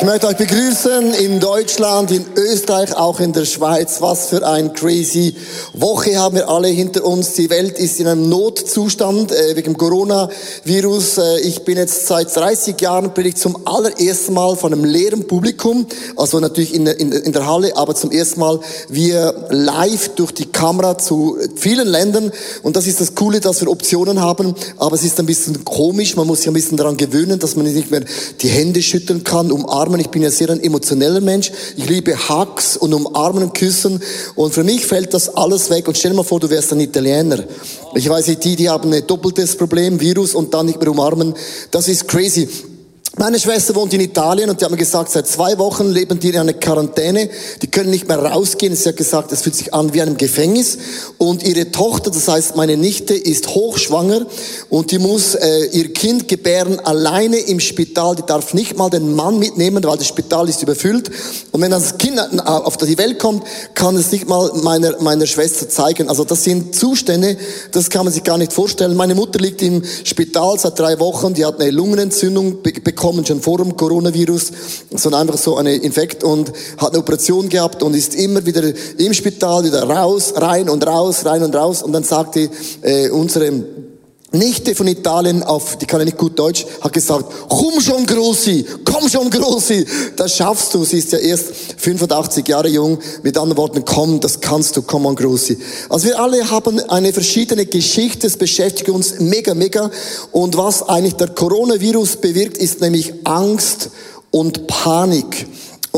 Ich möchte euch begrüßen in Deutschland, in Österreich, auch in der Schweiz. Was für ein crazy Woche haben wir alle hinter uns. Die Welt ist in einem Notzustand äh, wegen Coronavirus. Äh, ich bin jetzt seit 30 Jahren predigt zum allerersten Mal von einem leeren Publikum, also natürlich in, in, in der Halle, aber zum ersten Mal wir live durch die Kamera zu vielen Ländern. Und das ist das Coole, dass wir Optionen haben. Aber es ist ein bisschen komisch. Man muss sich ein bisschen daran gewöhnen, dass man nicht mehr die Hände schütteln kann, umarmen umarmen. Ich bin ja sehr ein emotioneller Mensch. Ich liebe Hugs und umarmen und küssen. Und für mich fällt das alles weg. Und stell dir mal vor, du wärst ein Italiener. Ich weiß nicht, die, die haben ein doppeltes Problem, Virus und dann nicht mehr umarmen. Das ist crazy. Meine Schwester wohnt in Italien und die haben mir gesagt, seit zwei Wochen leben die in einer Quarantäne. Die können nicht mehr rausgehen. Sie hat gesagt, es fühlt sich an wie einem Gefängnis. Und ihre Tochter, das heißt meine Nichte, ist hochschwanger und die muss äh, ihr Kind gebären alleine im Spital. Die darf nicht mal den Mann mitnehmen, weil das Spital ist überfüllt. Und wenn das Kind auf die Welt kommt, kann es nicht mal meiner, meiner Schwester zeigen. Also das sind Zustände, das kann man sich gar nicht vorstellen. Meine Mutter liegt im Spital seit drei Wochen. Die hat eine Lungenentzündung bekommen bekommen, schon vor dem Coronavirus, sondern einfach so eine Infekt und hat eine Operation gehabt und ist immer wieder im Spital, wieder raus, rein und raus, rein und raus. Und dann sagte äh, unsere Nichte von Italien auf, die kann ja nicht gut Deutsch, hat gesagt, komm schon Grossi, komm schon Grossi, das schaffst du. Sie ist ja erst 85 Jahre jung. Mit anderen Worten, komm, das kannst du, komm on Grossi. Also wir alle haben eine verschiedene Geschichte, es beschäftigt uns mega, mega. Und was eigentlich der Coronavirus bewirkt, ist nämlich Angst und Panik.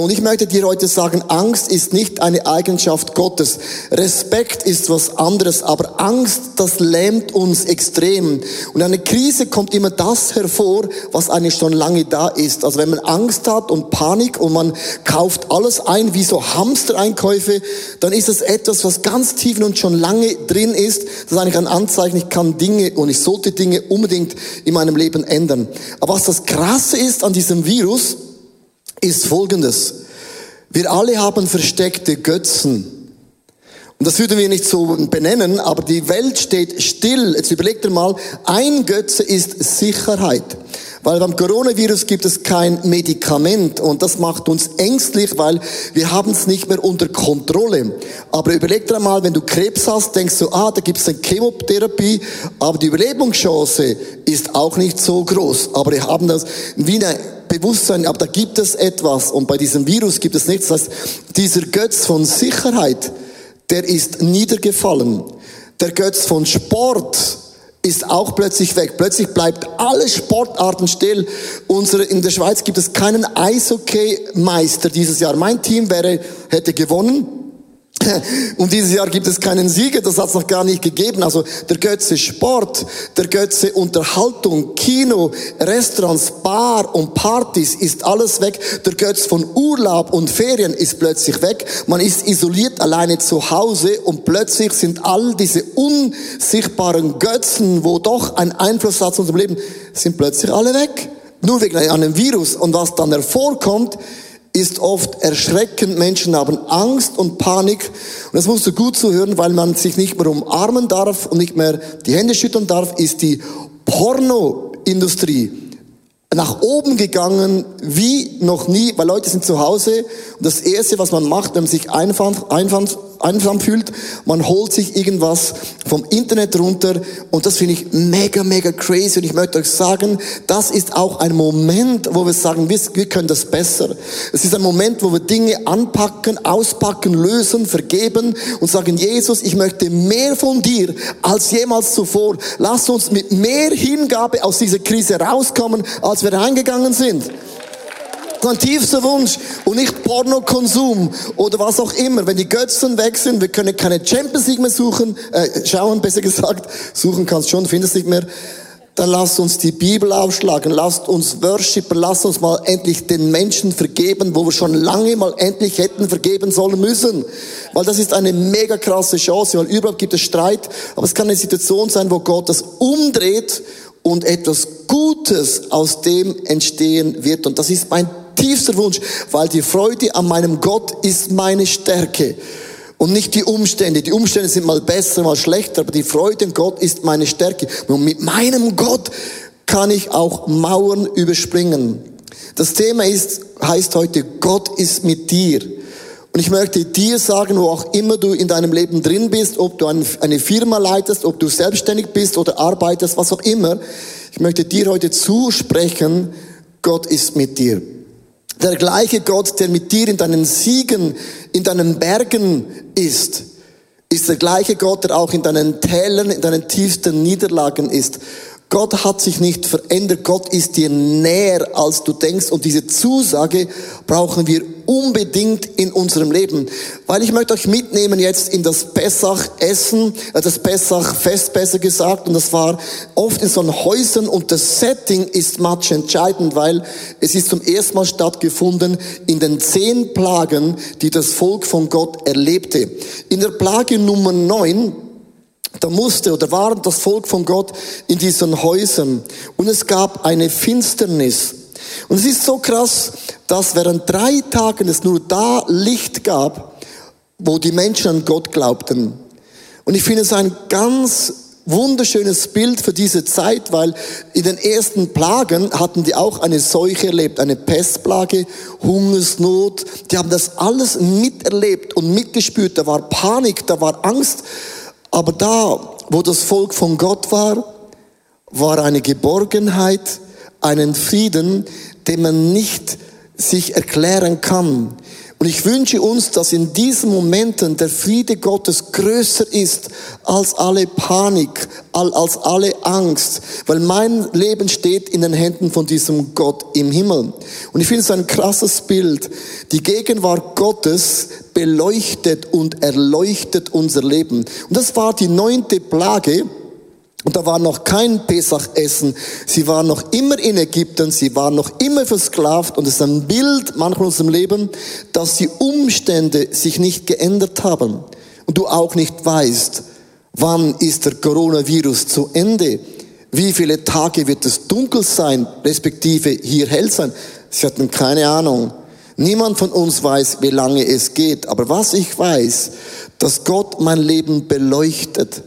Und ich möchte dir heute sagen, Angst ist nicht eine Eigenschaft Gottes. Respekt ist was anderes, aber Angst, das lähmt uns extrem. Und eine Krise kommt immer das hervor, was eigentlich schon lange da ist. Also wenn man Angst hat und Panik und man kauft alles ein, wie so Hamstereinkäufe, dann ist das etwas, was ganz tief und schon lange drin ist. Das ist eigentlich ein Anzeichen, ich kann Dinge und ich sollte Dinge unbedingt in meinem Leben ändern. Aber was das Krasse ist an diesem Virus, ist folgendes. Wir alle haben versteckte Götzen. Und das würden wir nicht so benennen, aber die Welt steht still. Jetzt überlegt ihr mal, ein Götze ist Sicherheit. Weil beim Coronavirus gibt es kein Medikament und das macht uns ängstlich, weil wir haben es nicht mehr unter Kontrolle. Aber überleg dir mal, wenn du Krebs hast, denkst du, ah, da gibt es eine Chemotherapie, aber die Überlebungschance ist auch nicht so groß. Aber wir haben das wie eine Bewusstsein, aber da gibt es etwas und bei diesem Virus gibt es nichts. Das heißt, dieser Götz von Sicherheit, der ist niedergefallen. Der Götz von Sport ist auch plötzlich weg. Plötzlich bleibt alle Sportarten still. Unsere, in der Schweiz gibt es keinen Eishockey-Meister dieses Jahr. Mein Team wäre, hätte gewonnen. Und dieses Jahr gibt es keinen Sieger, das hat es noch gar nicht gegeben. Also der Götze Sport, der Götze Unterhaltung, Kino, Restaurants, Bar und Partys ist alles weg. Der Götz von Urlaub und Ferien ist plötzlich weg. Man ist isoliert alleine zu Hause und plötzlich sind all diese unsichtbaren Götzen, wo doch ein Einfluss hat zu unserem Leben, sind plötzlich alle weg. Nur wegen einem Virus. Und was dann hervorkommt, ist oft erschreckend. Menschen haben Angst und Panik. Und das musst du gut zuhören, weil man sich nicht mehr umarmen darf und nicht mehr die Hände schütteln darf, ist die Pornoindustrie nach oben gegangen wie noch nie, weil Leute sind zu Hause und das Erste, was man macht, wenn man sich einsam, einsam, einsam fühlt, man holt sich irgendwas vom Internet runter und das finde ich mega, mega crazy und ich möchte euch sagen, das ist auch ein Moment, wo wir sagen, wir, können das besser. Es ist ein Moment, wo wir Dinge anpacken, auspacken, lösen, vergeben und sagen, Jesus, ich möchte mehr von dir als jemals zuvor. Lass uns mit mehr Hingabe aus dieser Krise rauskommen, als wir reingegangen sind. Sein tiefster Wunsch und nicht Pornokonsum oder was auch immer. Wenn die Götzen weg sind, wir können keine Champions League mehr suchen, äh, schauen, besser gesagt, suchen kannst schon, findest nicht mehr dann lasst uns die Bibel aufschlagen, lasst uns worshipen, lasst uns mal endlich den Menschen vergeben, wo wir schon lange mal endlich hätten vergeben sollen müssen. Weil das ist eine mega krasse Chance, weil überhaupt gibt es Streit, aber es kann eine Situation sein, wo Gott das umdreht und etwas Gutes aus dem entstehen wird. Und das ist mein tiefster Wunsch, weil die Freude an meinem Gott ist meine Stärke und nicht die Umstände. Die Umstände sind mal besser, mal schlechter, aber die Freude an Gott ist meine Stärke. Und mit meinem Gott kann ich auch Mauern überspringen. Das Thema ist, heißt heute, Gott ist mit dir. Und ich möchte dir sagen, wo auch immer du in deinem Leben drin bist, ob du eine Firma leitest, ob du selbstständig bist oder arbeitest, was auch immer, ich möchte dir heute zusprechen, Gott ist mit dir. Der gleiche Gott, der mit dir in deinen Siegen, in deinen Bergen ist, ist der gleiche Gott, der auch in deinen Tälern, in deinen tiefsten Niederlagen ist. Gott hat sich nicht verändert. Gott ist dir näher, als du denkst. Und diese Zusage brauchen wir unbedingt in unserem Leben. Weil ich möchte euch mitnehmen jetzt in das Pessach-Essen, äh, das Pessach-Fest besser gesagt. Und das war oft in so Häusern und das Setting ist much entscheidend, weil es ist zum ersten Mal stattgefunden in den zehn Plagen, die das Volk von Gott erlebte. In der Plage Nummer neun da musste oder war das Volk von Gott in diesen Häusern und es gab eine Finsternis. Und es ist so krass, dass während drei Tagen es nur da Licht gab, wo die Menschen an Gott glaubten. Und ich finde es ein ganz wunderschönes Bild für diese Zeit, weil in den ersten Plagen hatten die auch eine Seuche erlebt, eine Pestplage, Hungersnot. Die haben das alles miterlebt und mitgespürt. Da war Panik, da war Angst. Aber da, wo das Volk von Gott war, war eine Geborgenheit, einen Frieden, den man nicht sich erklären kann. Und ich wünsche uns, dass in diesen Momenten der Friede Gottes größer ist als alle Panik, als alle Angst, weil mein Leben steht in den Händen von diesem Gott im Himmel. Und ich finde es ein krasses Bild. Die Gegenwart Gottes beleuchtet und erleuchtet unser Leben. Und das war die neunte Plage, und da war noch kein Pesachessen. Sie waren noch immer in Ägypten. Sie waren noch immer versklavt. Und es ist ein Bild manchmal in unserem Leben, dass die Umstände sich nicht geändert haben. Und du auch nicht weißt, wann ist der Coronavirus zu Ende? Wie viele Tage wird es dunkel sein, respektive hier hell sein? Sie hatten keine Ahnung. Niemand von uns weiß, wie lange es geht. Aber was ich weiß, dass Gott mein Leben beleuchtet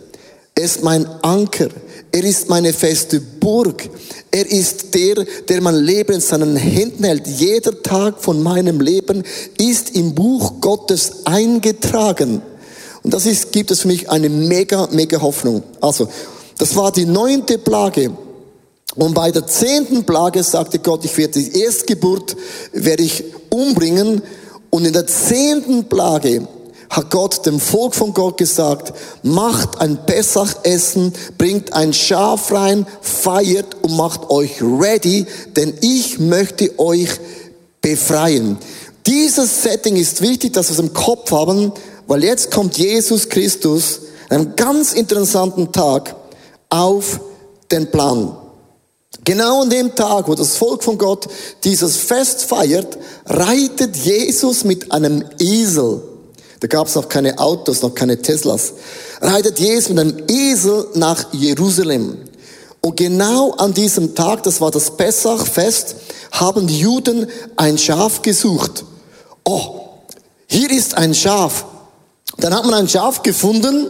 er ist mein Anker. Er ist meine feste Burg. Er ist der, der mein Leben in seinen Händen hält. Jeder Tag von meinem Leben ist im Buch Gottes eingetragen. Und das ist, gibt es für mich eine mega, mega Hoffnung. Also, das war die neunte Plage. Und bei der zehnten Plage sagte Gott, ich werde die Erstgeburt, werde ich umbringen. Und in der zehnten Plage hat Gott dem Volk von Gott gesagt, macht ein Pessachessen, bringt ein Schaf rein, feiert und macht euch ready, denn ich möchte euch befreien. Dieses Setting ist wichtig, dass wir es im Kopf haben, weil jetzt kommt Jesus Christus an einem ganz interessanten Tag auf den Plan. Genau an dem Tag, wo das Volk von Gott dieses Fest feiert, reitet Jesus mit einem Esel da gab es noch keine Autos, noch keine Teslas. Reitet Jesus mit einem Esel nach Jerusalem. Und genau an diesem Tag, das war das Pessachfest, haben die Juden ein Schaf gesucht. Oh, hier ist ein Schaf. Dann hat man ein Schaf gefunden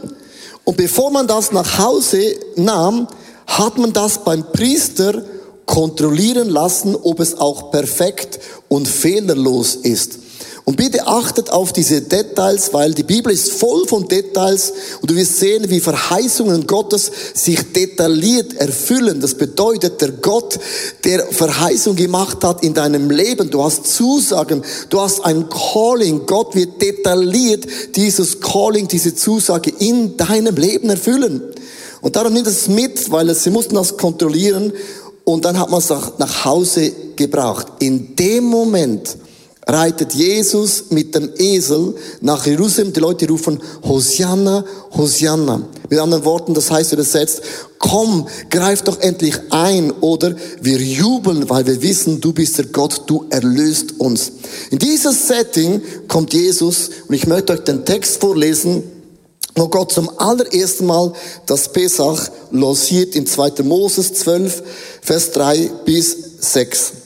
und bevor man das nach Hause nahm, hat man das beim Priester kontrollieren lassen, ob es auch perfekt und fehlerlos ist. Und bitte achtet auf diese Details, weil die Bibel ist voll von Details und du wirst sehen, wie Verheißungen Gottes sich detailliert erfüllen. Das bedeutet, der Gott, der Verheißung gemacht hat in deinem Leben, du hast Zusagen, du hast ein Calling. Gott wird detailliert dieses Calling, diese Zusage in deinem Leben erfüllen. Und darum nimmt es mit, weil sie mussten das kontrollieren und dann hat man es nach Hause gebracht. In dem Moment, reitet Jesus mit dem Esel nach Jerusalem. Die Leute rufen Hosanna, Hosanna. Mit anderen Worten, das heißt übersetzt, komm, greif doch endlich ein oder wir jubeln, weil wir wissen, du bist der Gott, du erlöst uns. In dieses Setting kommt Jesus und ich möchte euch den Text vorlesen wo Gott zum allerersten Mal das Pesach losiert in 2. Moses 12, Vers 3 bis 6.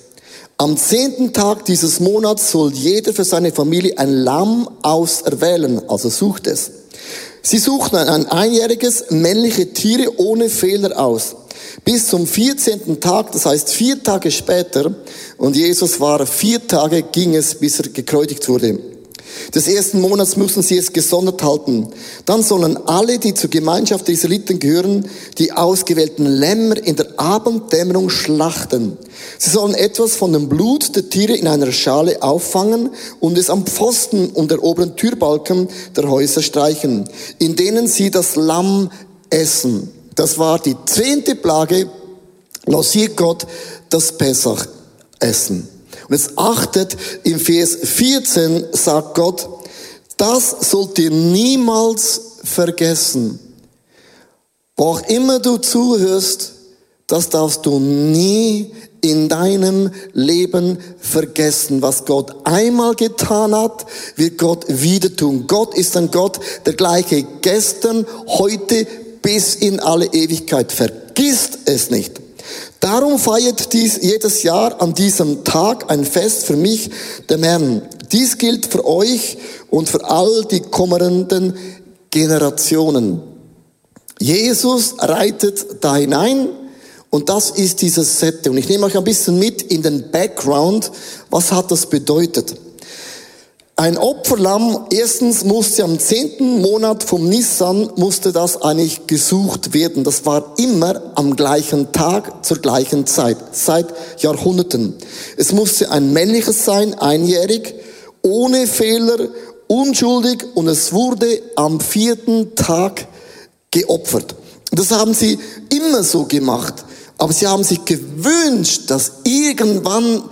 Am zehnten Tag dieses Monats soll jeder für seine Familie ein Lamm auserwählen, also sucht es. Sie suchten ein einjähriges männliche Tiere ohne Fehler aus. Bis zum 14. Tag, das heißt vier Tage später, und Jesus war vier Tage, ging es, bis er gekreuzigt wurde. Des ersten Monats müssen sie es gesondert halten. Dann sollen alle, die zur Gemeinschaft der Israeliten gehören, die ausgewählten Lämmer in der Abenddämmerung schlachten. Sie sollen etwas von dem Blut der Tiere in einer Schale auffangen und es am Pfosten und der oberen Türbalken der Häuser streichen, in denen sie das Lamm essen. Das war die zehnte Plage, losiert Gott das Pessach essen. Und jetzt achtet, im Vers 14 sagt Gott, das sollt ihr niemals vergessen. Wo auch immer du zuhörst, das darfst du nie in deinem Leben vergessen. Was Gott einmal getan hat, wird Gott wieder tun. Gott ist ein Gott, der gleiche gestern, heute bis in alle Ewigkeit. Vergisst es nicht. Darum feiert dies jedes Jahr an diesem Tag ein Fest für mich, dem Herrn. Dies gilt für euch und für all die kommenden Generationen. Jesus reitet da hinein und das ist dieses Sette. Und ich nehme euch ein bisschen mit in den Background. Was hat das bedeutet? Ein Opferlamm, erstens musste am zehnten Monat vom Nissan, musste das eigentlich gesucht werden. Das war immer am gleichen Tag, zur gleichen Zeit, seit Jahrhunderten. Es musste ein männliches sein, einjährig, ohne Fehler, unschuldig und es wurde am vierten Tag geopfert. Das haben sie immer so gemacht. Aber sie haben sich gewünscht, dass irgendwann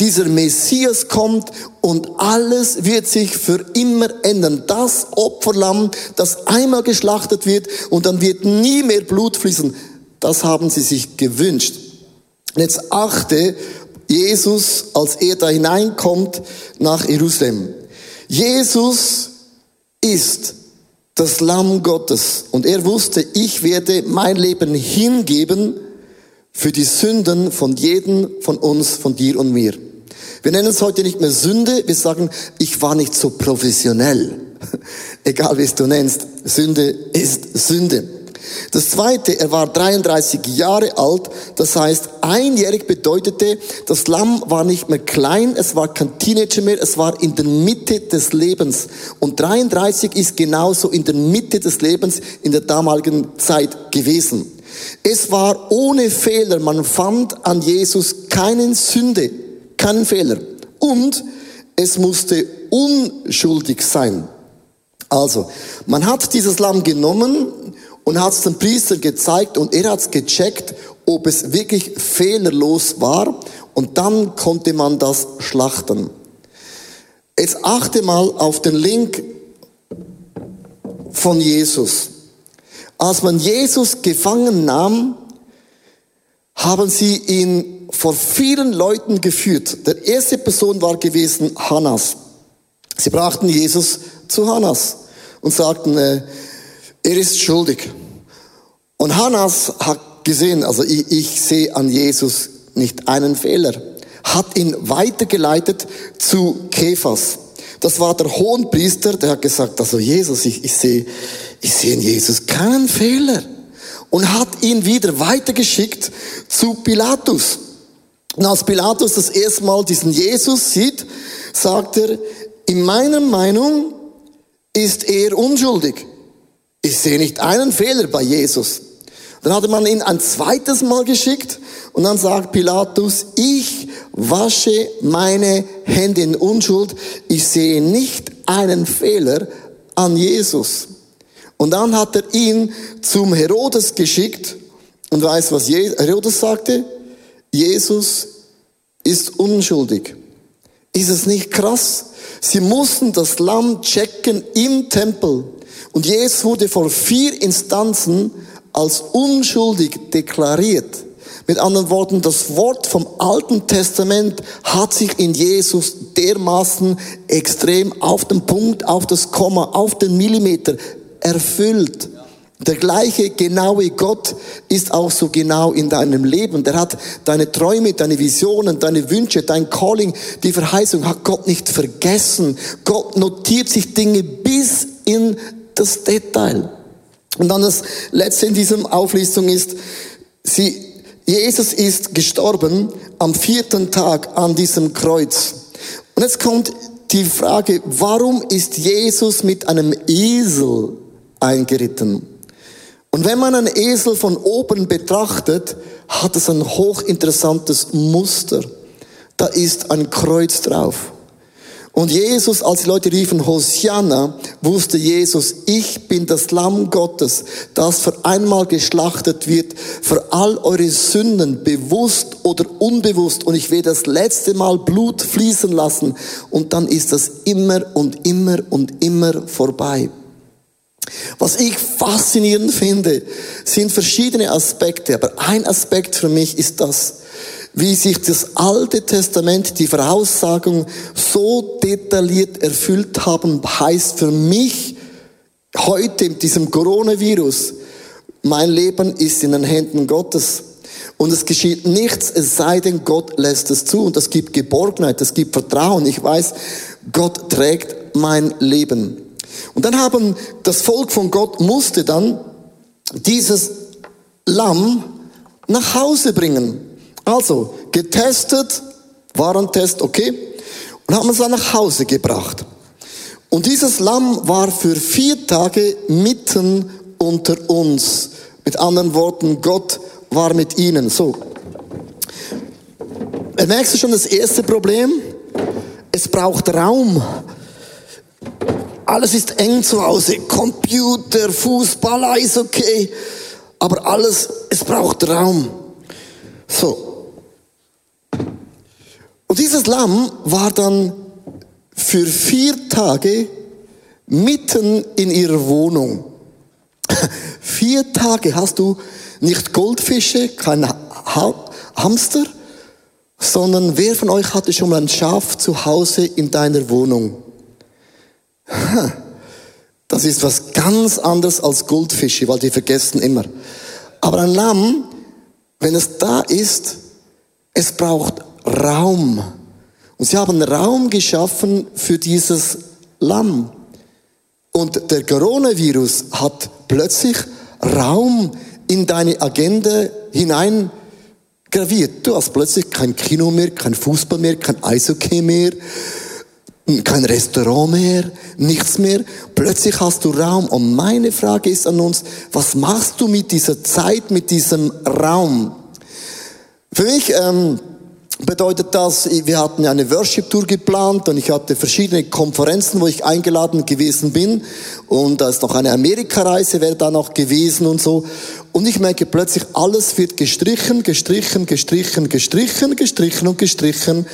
dieser Messias kommt und alles wird sich für immer ändern. Das Opferlamm, das einmal geschlachtet wird und dann wird nie mehr Blut fließen, das haben sie sich gewünscht. Jetzt achte Jesus, als er da hineinkommt nach Jerusalem. Jesus ist das Lamm Gottes und er wusste, ich werde mein Leben hingeben, für die Sünden von jedem von uns, von dir und mir. Wir nennen es heute nicht mehr Sünde, wir sagen, ich war nicht so professionell. Egal wie es du nennst, Sünde ist Sünde. Das zweite, er war 33 Jahre alt, das heißt, einjährig bedeutete, das Lamm war nicht mehr klein, es war kein Teenager mehr, es war in der Mitte des Lebens. Und 33 ist genauso in der Mitte des Lebens in der damaligen Zeit gewesen. Es war ohne Fehler. Man fand an Jesus keinen Sünde, keinen Fehler. Und es musste unschuldig sein. Also, man hat dieses Lamm genommen und hat es dem Priester gezeigt und er hat es gecheckt, ob es wirklich fehlerlos war und dann konnte man das schlachten. Jetzt achte mal auf den Link von Jesus. Als man Jesus gefangen nahm, haben sie ihn vor vielen Leuten geführt. Der erste Person war gewesen Hannas. Sie brachten Jesus zu Hannas und sagten, äh, er ist schuldig. Und Hannas hat gesehen, also ich, ich sehe an Jesus nicht einen Fehler, hat ihn weitergeleitet zu Kephas. Das war der Hohenpriester, der hat gesagt, also Jesus, ich, ich sehe, ich sehe in Jesus keinen Fehler. Und hat ihn wieder weitergeschickt zu Pilatus. Und als Pilatus das erste Mal diesen Jesus sieht, sagt er, in meiner Meinung ist er unschuldig. Ich sehe nicht einen Fehler bei Jesus. Dann hatte man ihn ein zweites Mal geschickt und dann sagt Pilatus, ich wasche meine Hände in Unschuld, ich sehe nicht einen Fehler an Jesus. Und dann hat er ihn zum Herodes geschickt und weiß, was Herodes sagte? Jesus ist unschuldig. Ist es nicht krass? Sie mussten das Lamm checken im Tempel. Und Jesus wurde vor vier Instanzen als unschuldig deklariert. Mit anderen Worten, das Wort vom Alten Testament hat sich in Jesus dermaßen extrem auf den Punkt, auf das Komma, auf den Millimeter erfüllt. Der gleiche genaue Gott ist auch so genau in deinem Leben. Der hat deine Träume, deine Visionen, deine Wünsche, dein Calling, die Verheißung hat Gott nicht vergessen. Gott notiert sich Dinge bis in das Detail. Und dann das letzte in diesem Auflistung ist, sie, Jesus ist gestorben am vierten Tag an diesem Kreuz. Und jetzt kommt die Frage, warum ist Jesus mit einem Esel eingeritten? Und wenn man einen Esel von oben betrachtet, hat es ein hochinteressantes Muster. Da ist ein Kreuz drauf. Und Jesus, als die Leute riefen Hosianna, wusste Jesus, ich bin das Lamm Gottes, das für einmal geschlachtet wird, für all eure Sünden, bewusst oder unbewusst. Und ich werde das letzte Mal Blut fließen lassen. Und dann ist das immer und immer und immer vorbei. Was ich faszinierend finde, sind verschiedene Aspekte, aber ein Aspekt für mich ist das, wie sich das Alte Testament, die Voraussagung so detailliert erfüllt haben, heißt für mich heute mit diesem Coronavirus, mein Leben ist in den Händen Gottes. Und es geschieht nichts, es sei denn, Gott lässt es zu. Und das gibt Geborgenheit, das gibt Vertrauen. Ich weiß, Gott trägt mein Leben. Und dann haben das Volk von Gott musste dann dieses Lamm nach Hause bringen. Also, getestet, Warentest, okay, und haben es dann nach Hause gebracht. Und dieses Lamm war für vier Tage mitten unter uns. Mit anderen Worten, Gott war mit ihnen. So. Merkst du schon das erste Problem? Es braucht Raum. Alles ist eng zu Hause. Computer, Fußball, Eishockey. Aber alles, es braucht Raum. So. Und dieses Lamm war dann für vier Tage mitten in ihrer Wohnung. vier Tage hast du nicht Goldfische, kein ha Hamster, sondern wer von euch hatte schon mal ein Schaf zu Hause in deiner Wohnung? Das ist was ganz anderes als Goldfische, weil die vergessen immer. Aber ein Lamm, wenn es da ist, es braucht Raum. Und sie haben Raum geschaffen für dieses Lamm. Und der Coronavirus hat plötzlich Raum in deine Agenda hinein graviert. Du hast plötzlich kein Kino mehr, kein Fußball mehr, kein Eishockey mehr, kein Restaurant mehr, nichts mehr. Plötzlich hast du Raum. Und meine Frage ist an uns, was machst du mit dieser Zeit, mit diesem Raum? Für mich ähm, bedeutet das, wir hatten eine Worship-Tour geplant und ich hatte verschiedene Konferenzen, wo ich eingeladen gewesen bin. Und da ist noch eine Amerikareise wäre da noch gewesen und so. Und ich merke plötzlich, alles wird gestrichen, gestrichen, gestrichen, gestrichen, gestrichen und gestrichen.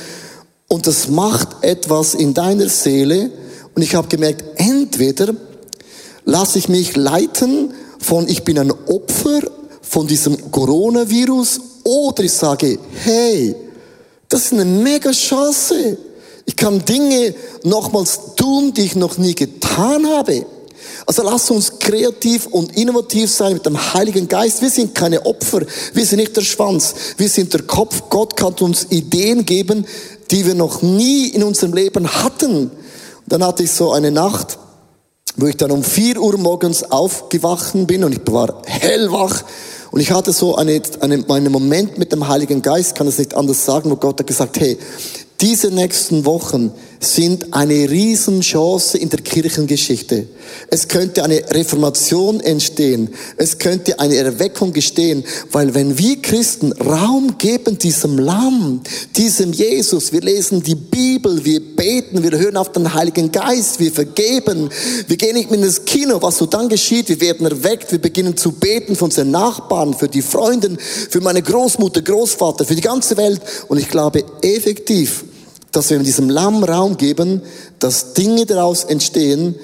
Und das macht etwas in deiner Seele. Und ich habe gemerkt, entweder lasse ich mich leiten von, ich bin ein Opfer von diesem Coronavirus oder ich sage, hey, das ist eine mega Chance. Ich kann Dinge nochmals tun, die ich noch nie getan habe. Also lass uns kreativ und innovativ sein mit dem Heiligen Geist. Wir sind keine Opfer. Wir sind nicht der Schwanz. Wir sind der Kopf. Gott kann uns Ideen geben, die wir noch nie in unserem Leben hatten. Und dann hatte ich so eine Nacht, wo ich dann um vier Uhr morgens aufgewacht bin und ich war hellwach und ich hatte so eine, eine, einen Moment mit dem Heiligen Geist, kann es nicht anders sagen, wo Gott hat gesagt, hey, diese nächsten Wochen sind eine Riesenchance in der Kirchengeschichte. Es könnte eine Reformation entstehen. Es könnte eine Erweckung gestehen, weil wenn wir Christen Raum geben diesem Lamm, diesem Jesus, wir lesen die Bibel, wir beten, wir hören auf den Heiligen Geist, wir vergeben, wir gehen nicht mit ins Kino, was so dann geschieht, wir werden erweckt, wir beginnen zu beten für unsere Nachbarn, für die Freunde, für meine Großmutter, Großvater, für die ganze Welt und ich glaube effektiv, dass wir diesem Lamm Raum geben, dass Dinge daraus entstehen,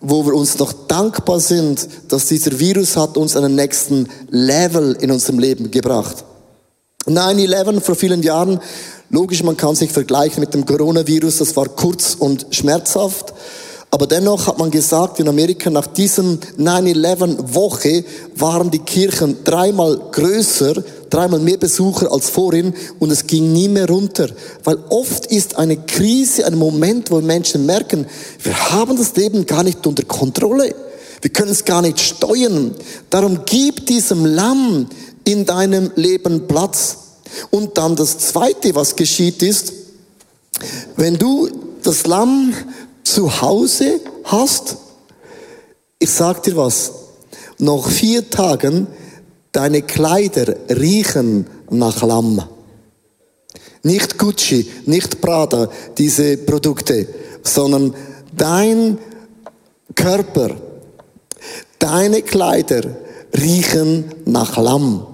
wo wir uns noch dankbar sind, dass dieser Virus hat uns einen nächsten Level in unserem Leben gebracht. 9-11 vor vielen Jahren, logisch, man kann sich vergleichen mit dem Coronavirus, das war kurz und schmerzhaft, Aber dennoch hat man gesagt, in Amerika nach diesem 9-11-Woche waren die Kirchen dreimal größer, dreimal mehr Besucher als vorhin und es ging nie mehr runter. Weil oft ist eine Krise ein Moment, wo Menschen merken, wir haben das Leben gar nicht unter Kontrolle. Wir können es gar nicht steuern. Darum gib diesem Lamm in deinem Leben Platz. Und dann das Zweite, was geschieht, ist, wenn du das Lamm zu Hause hast, ich sag dir was, noch vier Tagen, deine Kleider riechen nach Lamm. Nicht Gucci, nicht Prada, diese Produkte, sondern dein Körper, deine Kleider riechen nach Lamm.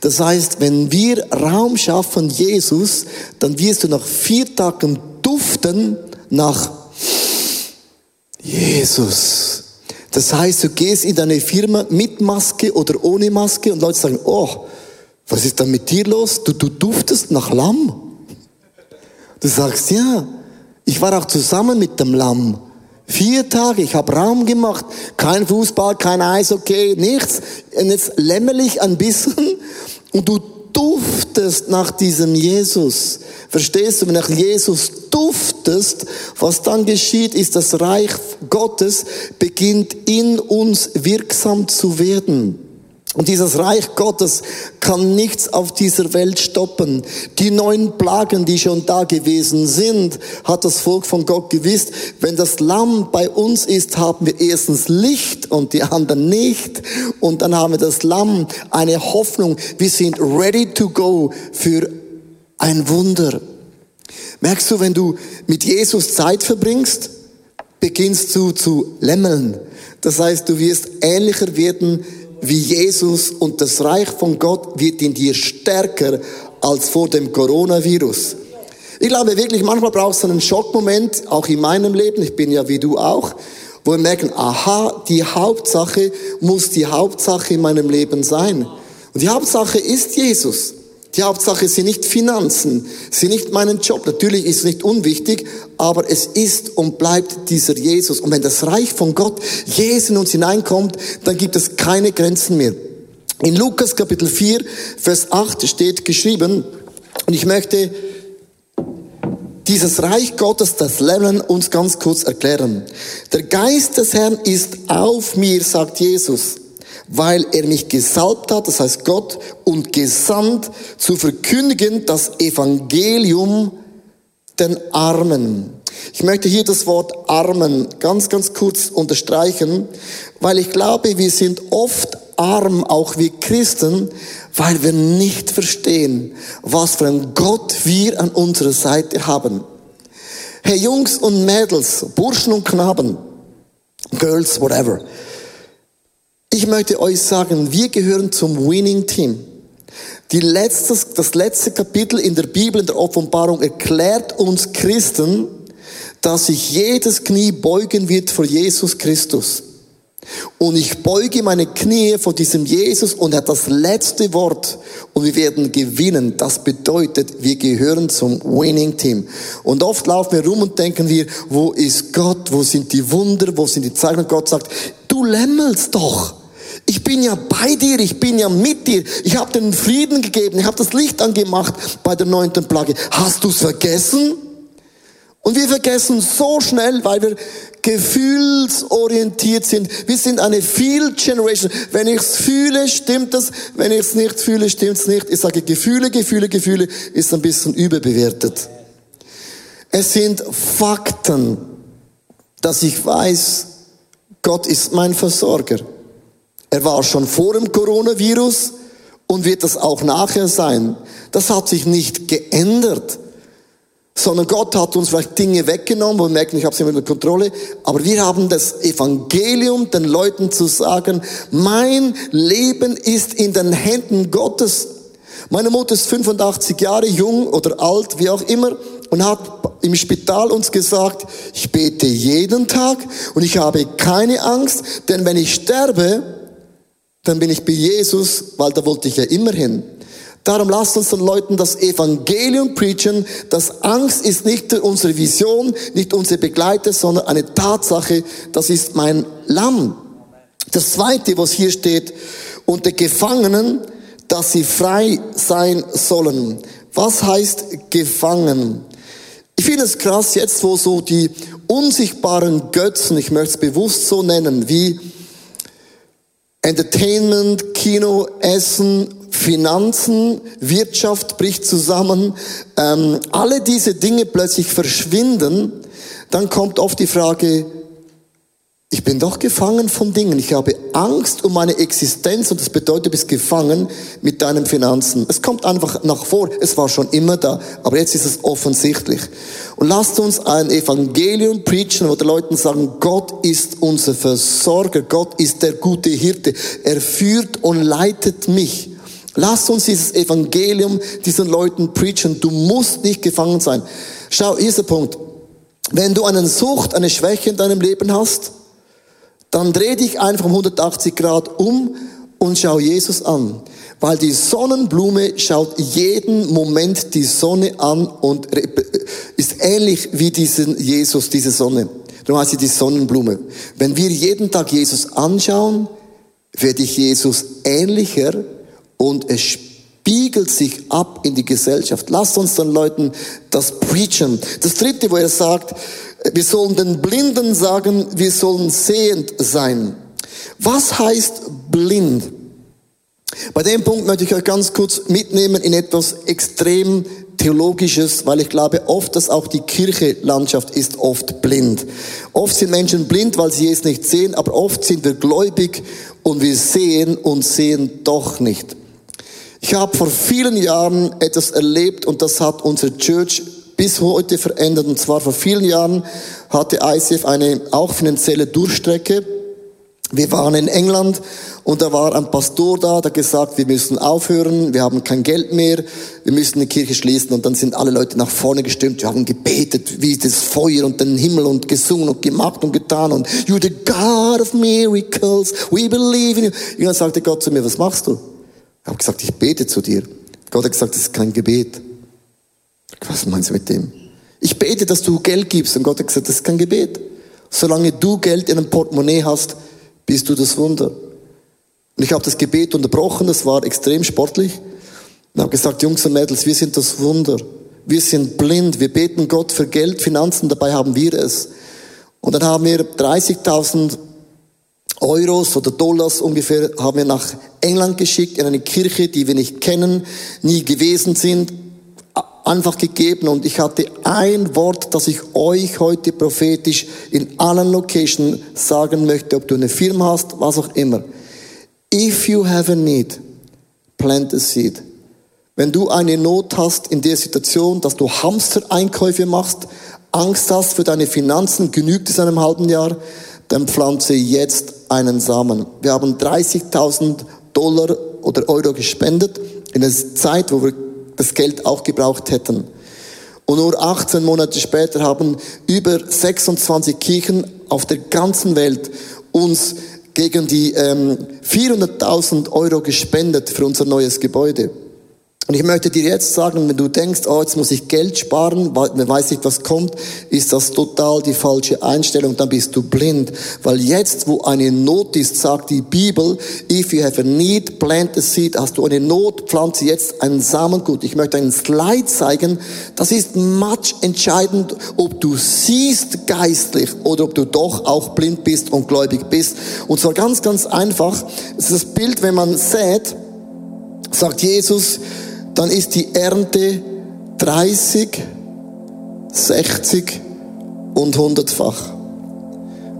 Das heißt, wenn wir Raum schaffen, Jesus, dann wirst du nach vier Tagen duften nach Jesus. Das heißt, du gehst in deine Firma mit Maske oder ohne Maske und Leute sagen, oh, was ist da mit dir los? Du, du duftest nach Lamm. Du sagst, ja, ich war auch zusammen mit dem Lamm. Vier Tage, ich habe Raum gemacht, kein Fußball, kein Eishockey, nichts. Und jetzt lämmel ich ein bisschen und du duftest nach diesem Jesus. Verstehst du, wenn nach Jesus duftest, was dann geschieht, ist das Reich Gottes beginnt in uns wirksam zu werden. Und dieses Reich Gottes kann nichts auf dieser Welt stoppen. Die neun Plagen, die schon da gewesen sind, hat das Volk von Gott gewusst. Wenn das Lamm bei uns ist, haben wir erstens Licht und die anderen nicht. Und dann haben wir das Lamm eine Hoffnung. Wir sind ready to go für ein Wunder. Merkst du, wenn du mit Jesus Zeit verbringst, beginnst du zu lämmeln. Das heißt, du wirst ähnlicher werden wie Jesus und das Reich von Gott wird in dir stärker als vor dem Coronavirus. Ich glaube wirklich, manchmal brauchst du einen Schockmoment, auch in meinem Leben, ich bin ja wie du auch, wo wir merken, aha, die Hauptsache muss die Hauptsache in meinem Leben sein. Und die Hauptsache ist Jesus. Die Hauptsache sind nicht Finanzen, sind nicht meinen Job. Natürlich ist es nicht unwichtig, aber es ist und bleibt dieser Jesus. Und wenn das Reich von Gott Jesus in uns hineinkommt, dann gibt es keine Grenzen mehr. In Lukas Kapitel 4, Vers 8 steht geschrieben, und ich möchte dieses Reich Gottes, das Lernen uns ganz kurz erklären. Der Geist des Herrn ist auf mir, sagt Jesus weil er mich gesalbt hat, das heißt Gott, und gesandt zu verkündigen das Evangelium den Armen. Ich möchte hier das Wort Armen ganz, ganz kurz unterstreichen, weil ich glaube, wir sind oft arm, auch wie Christen, weil wir nicht verstehen, was für ein Gott wir an unserer Seite haben. Hey Jungs und Mädels, Burschen und Knaben, Girls, whatever. Ich möchte euch sagen, wir gehören zum Winning Team. Die letztes, das letzte Kapitel in der Bibel, in der Offenbarung, erklärt uns Christen, dass sich jedes Knie beugen wird vor Jesus Christus. Und ich beuge meine Knie vor diesem Jesus und er hat das letzte Wort und wir werden gewinnen. Das bedeutet, wir gehören zum Winning Team. Und oft laufen wir rum und denken wir, wo ist Gott? Wo sind die Wunder? Wo sind die Zeichen? Und Gott sagt, du lämmelst doch. Ich bin ja bei dir, ich bin ja mit dir. Ich habe den Frieden gegeben, ich habe das Licht angemacht bei der neunten Plage. Hast du es vergessen? Und wir vergessen so schnell, weil wir gefühlsorientiert sind. Wir sind eine Feel Generation. Wenn ich es fühle, stimmt es. Wenn ich es nicht fühle, stimmt es nicht. Ich sage Gefühle, Gefühle, Gefühle ist ein bisschen überbewertet. Es sind Fakten, dass ich weiß, Gott ist mein Versorger. Er war schon vor dem Coronavirus und wird das auch nachher sein. Das hat sich nicht geändert, sondern Gott hat uns vielleicht Dinge weggenommen, wo wir merken, ich habe sie unter Kontrolle, aber wir haben das Evangelium, den Leuten zu sagen, mein Leben ist in den Händen Gottes. Meine Mutter ist 85 Jahre jung oder alt, wie auch immer, und hat im Spital uns gesagt, ich bete jeden Tag und ich habe keine Angst, denn wenn ich sterbe, dann bin ich bei Jesus, weil da wollte ich ja immer hin. Darum lasst uns den Leuten das Evangelium preachen, dass Angst ist nicht unsere Vision, nicht unsere Begleiter, sondern eine Tatsache, das ist mein Lamm. Das zweite, was hier steht, unter Gefangenen, dass sie frei sein sollen. Was heißt gefangen? Ich finde es krass jetzt, wo so die unsichtbaren Götzen, ich möchte es bewusst so nennen, wie Entertainment, Kino, Essen, Finanzen, Wirtschaft bricht zusammen, ähm, alle diese Dinge plötzlich verschwinden, dann kommt oft die Frage, ich bin doch gefangen von Dingen. Ich habe Angst um meine Existenz und das bedeutet, du bist gefangen mit deinen Finanzen. Es kommt einfach nach vor. Es war schon immer da, aber jetzt ist es offensichtlich. Und lasst uns ein Evangelium preachen, wo die Leute sagen, Gott ist unser Versorger. Gott ist der gute Hirte. Er führt und leitet mich. Lasst uns dieses Evangelium diesen Leuten preachen. Du musst nicht gefangen sein. Schau, hier ist der Punkt. Wenn du eine Sucht, eine Schwäche in deinem Leben hast, dann dreh dich einfach um 180 Grad um und schau Jesus an. Weil die Sonnenblume schaut jeden Moment die Sonne an und ist ähnlich wie diesen Jesus, diese Sonne. Darum heißt sie die Sonnenblume. Wenn wir jeden Tag Jesus anschauen, werde ich Jesus ähnlicher und es spiegelt sich ab in die Gesellschaft. Lasst uns den Leuten das preachen. Das dritte, wo er sagt, wir sollen den Blinden sagen, wir sollen sehend sein. Was heißt blind? Bei dem Punkt möchte ich euch ganz kurz mitnehmen in etwas extrem Theologisches, weil ich glaube oft, dass auch die Kirchelandschaft ist oft blind. Oft sind Menschen blind, weil sie es nicht sehen, aber oft sind wir gläubig und wir sehen und sehen doch nicht. Ich habe vor vielen Jahren etwas erlebt und das hat unsere Church bis heute verändert. Und zwar vor vielen Jahren hatte ICF eine auch finanzielle Durchstrecke. Wir waren in England und da war ein Pastor da, der gesagt, wir müssen aufhören, wir haben kein Geld mehr, wir müssen die Kirche schließen. Und dann sind alle Leute nach vorne gestimmt, wir haben gebetet, wie das Feuer und den Himmel und gesungen und gemacht und getan und You're the God of miracles, we believe in you. Und dann sagte Gott zu mir, was machst du? Ich habe gesagt, ich bete zu dir. Gott hat gesagt, das ist kein Gebet. Was meinst du mit dem? Ich bete, dass du Geld gibst. Und Gott hat gesagt, das ist kein Gebet. Solange du Geld in einem Portemonnaie hast, bist du das Wunder. Und ich habe das Gebet unterbrochen, das war extrem sportlich. Und habe gesagt, Jungs und Mädels, wir sind das Wunder. Wir sind blind. Wir beten Gott für Geld, Finanzen, dabei haben wir es. Und dann haben wir 30.000 Euros oder Dollars ungefähr, haben wir nach England geschickt, in eine Kirche, die wir nicht kennen, nie gewesen sind einfach gegeben und ich hatte ein Wort, das ich euch heute prophetisch in allen Locations sagen möchte, ob du eine Firma hast, was auch immer. If you have a need, plant a seed. Wenn du eine Not hast in der Situation, dass du Hamster-Einkäufe machst, Angst hast für deine Finanzen, genügt es einem halben Jahr, dann pflanze jetzt einen Samen. Wir haben 30.000 Dollar oder Euro gespendet in einer Zeit, wo wir das Geld auch gebraucht hätten. Und nur 18 Monate später haben über 26 Kirchen auf der ganzen Welt uns gegen die ähm, 400.000 Euro gespendet für unser neues Gebäude. Und ich möchte dir jetzt sagen, wenn du denkst, oh, jetzt muss ich Geld sparen, weil man weiß nicht, was kommt, ist das total die falsche Einstellung, dann bist du blind. Weil jetzt, wo eine Not ist, sagt die Bibel, if you have a need, plant a seed. Hast du eine Not, pflanze jetzt ein Samengut. Ich möchte einen Slide zeigen. Das ist much entscheidend, ob du siehst geistlich oder ob du doch auch blind bist und gläubig bist. Und zwar ganz, ganz einfach. Es ist das Bild, wenn man sät, sagt Jesus, dann ist die Ernte 30, 60 und 100-fach.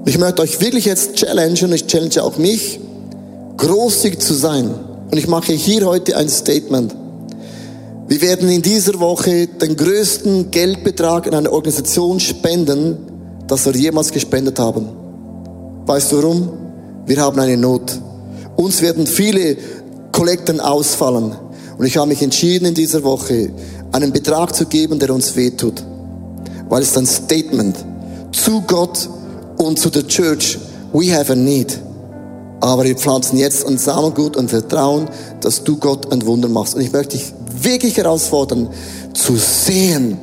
Ich möchte euch wirklich jetzt challengen, ich challenge auch mich, großzügig zu sein. Und ich mache hier heute ein Statement. Wir werden in dieser Woche den größten Geldbetrag in eine Organisation spenden, das wir jemals gespendet haben. Weißt du warum? Wir haben eine Not. Uns werden viele Kollekten ausfallen. Und ich habe mich entschieden in dieser Woche, einen Betrag zu geben, der uns wehtut. Weil es ein Statement zu Gott und zu der Church, we have a need. Aber wir pflanzen jetzt ein Samengut und vertrauen, dass du Gott ein Wunder machst. Und ich möchte dich wirklich herausfordern, zu sehen,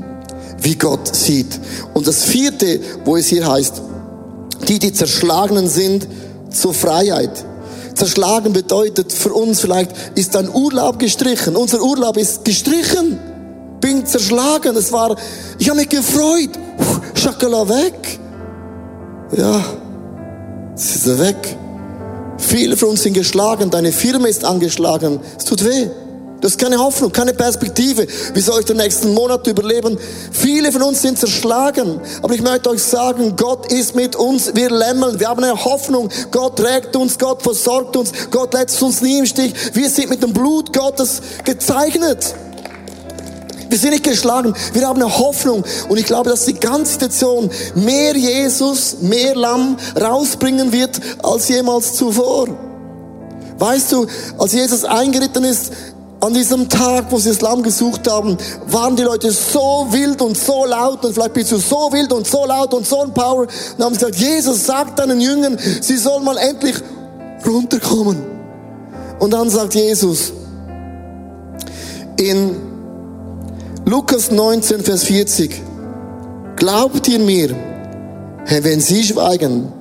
wie Gott sieht. Und das vierte, wo es hier heißt, die, die zerschlagenen sind, zur Freiheit. Zerschlagen bedeutet für uns vielleicht, ist dein Urlaub gestrichen. Unser Urlaub ist gestrichen. Bin zerschlagen. Es war, ich habe mich gefreut. Schakala weg. Ja, es ist weg. Viele von uns sind geschlagen. Deine Firma ist angeschlagen. Es tut weh. Du hast keine Hoffnung, keine Perspektive. Wie soll ich den nächsten Monat überleben? Viele von uns sind zerschlagen. Aber ich möchte euch sagen, Gott ist mit uns. Wir lämmeln. Wir haben eine Hoffnung. Gott trägt uns. Gott versorgt uns. Gott lässt uns nie im Stich. Wir sind mit dem Blut Gottes gezeichnet. Wir sind nicht geschlagen. Wir haben eine Hoffnung. Und ich glaube, dass die ganze Situation mehr Jesus, mehr Lamm rausbringen wird als jemals zuvor. Weißt du, als Jesus eingeritten ist, an diesem Tag, wo sie das Lamm gesucht haben, waren die Leute so wild und so laut und vielleicht bist du so wild und so laut und so ein Power und haben gesagt, Jesus sagt deinen Jüngern, sie sollen mal endlich runterkommen. Und dann sagt Jesus in Lukas 19, Vers 40, glaubt ihr mir, wenn sie schweigen,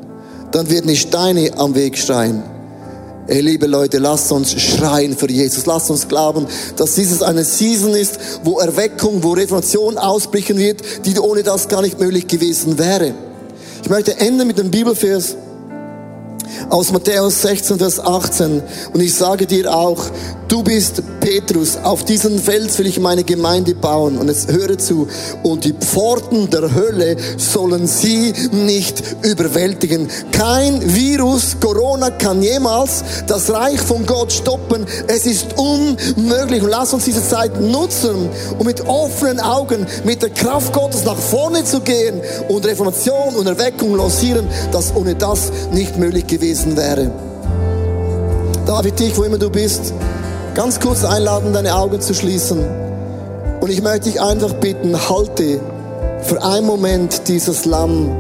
dann werden die Steine am Weg schreien. Ey, liebe Leute, lasst uns schreien für Jesus. Lasst uns glauben, dass dieses eine Season ist, wo Erweckung, wo Reformation ausbrechen wird, die ohne das gar nicht möglich gewesen wäre. Ich möchte enden mit dem Bibelvers aus Matthäus 16, Vers 18. Und ich sage dir auch, du bist Petrus, auf diesen Fels will ich meine Gemeinde bauen. Und jetzt höre zu. Und die Pforten der Hölle sollen sie nicht überwältigen. Kein Virus, Corona kann jemals das Reich von Gott stoppen. Es ist unmöglich. Und lass uns diese Zeit nutzen, um mit offenen Augen, mit der Kraft Gottes nach vorne zu gehen und Reformation und Erweckung lancieren, dass ohne das nicht möglich gewesen wäre. Darf ich dich, wo immer du bist, ganz kurz einladen, deine Augen zu schließen. Und ich möchte dich einfach bitten, halte für einen Moment dieses Lamm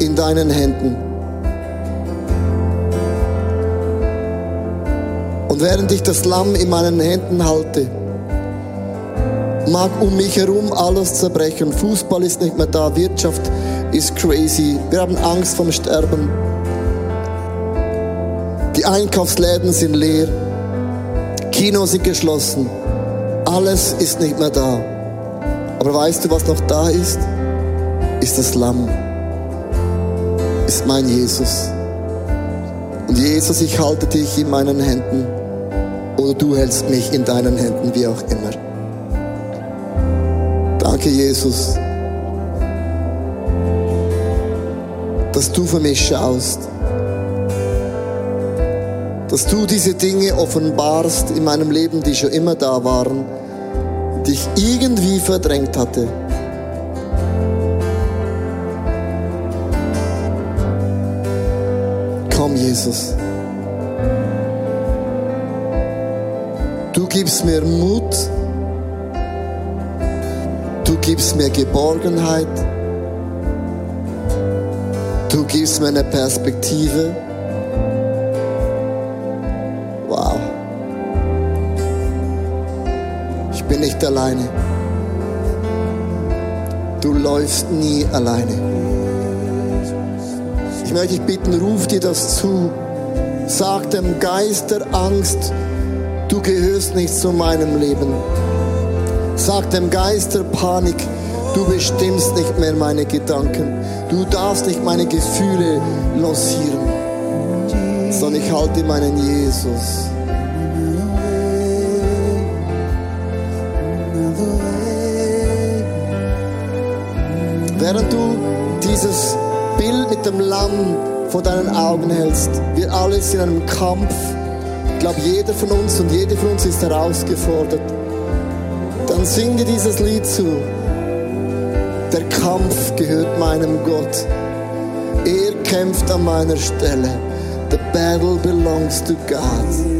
in deinen Händen. Und während ich das Lamm in meinen Händen halte, mag um mich herum alles zerbrechen. Fußball ist nicht mehr da, Wirtschaft ist crazy. Wir haben Angst vom Sterben. Einkaufsläden sind leer. Kinos sind geschlossen. Alles ist nicht mehr da. Aber weißt du, was noch da ist? Ist das Lamm. Ist mein Jesus. Und Jesus, ich halte dich in meinen Händen. Oder du hältst mich in deinen Händen, wie auch immer. Danke, Jesus, dass du für mich schaust dass du diese Dinge offenbarst in meinem Leben, die schon immer da waren, die ich irgendwie verdrängt hatte. Komm, Jesus. Du gibst mir Mut. Du gibst mir Geborgenheit. Du gibst mir eine Perspektive. Nicht alleine. Du läufst nie alleine. Ich möchte dich bitten, ruf dir das zu. Sag dem Geist der Angst, du gehörst nicht zu meinem Leben. Sag dem Geist der Panik, du bestimmst nicht mehr meine Gedanken. Du darfst nicht meine Gefühle losieren, sondern ich halte meinen Jesus. Während du dieses Bild mit dem Lamm vor deinen Augen hältst, wir alle sind in einem Kampf. Ich glaube, jeder von uns und jede von uns ist herausgefordert. Dann singe dieses Lied zu. Der Kampf gehört meinem Gott. Er kämpft an meiner Stelle. The battle belongs to God.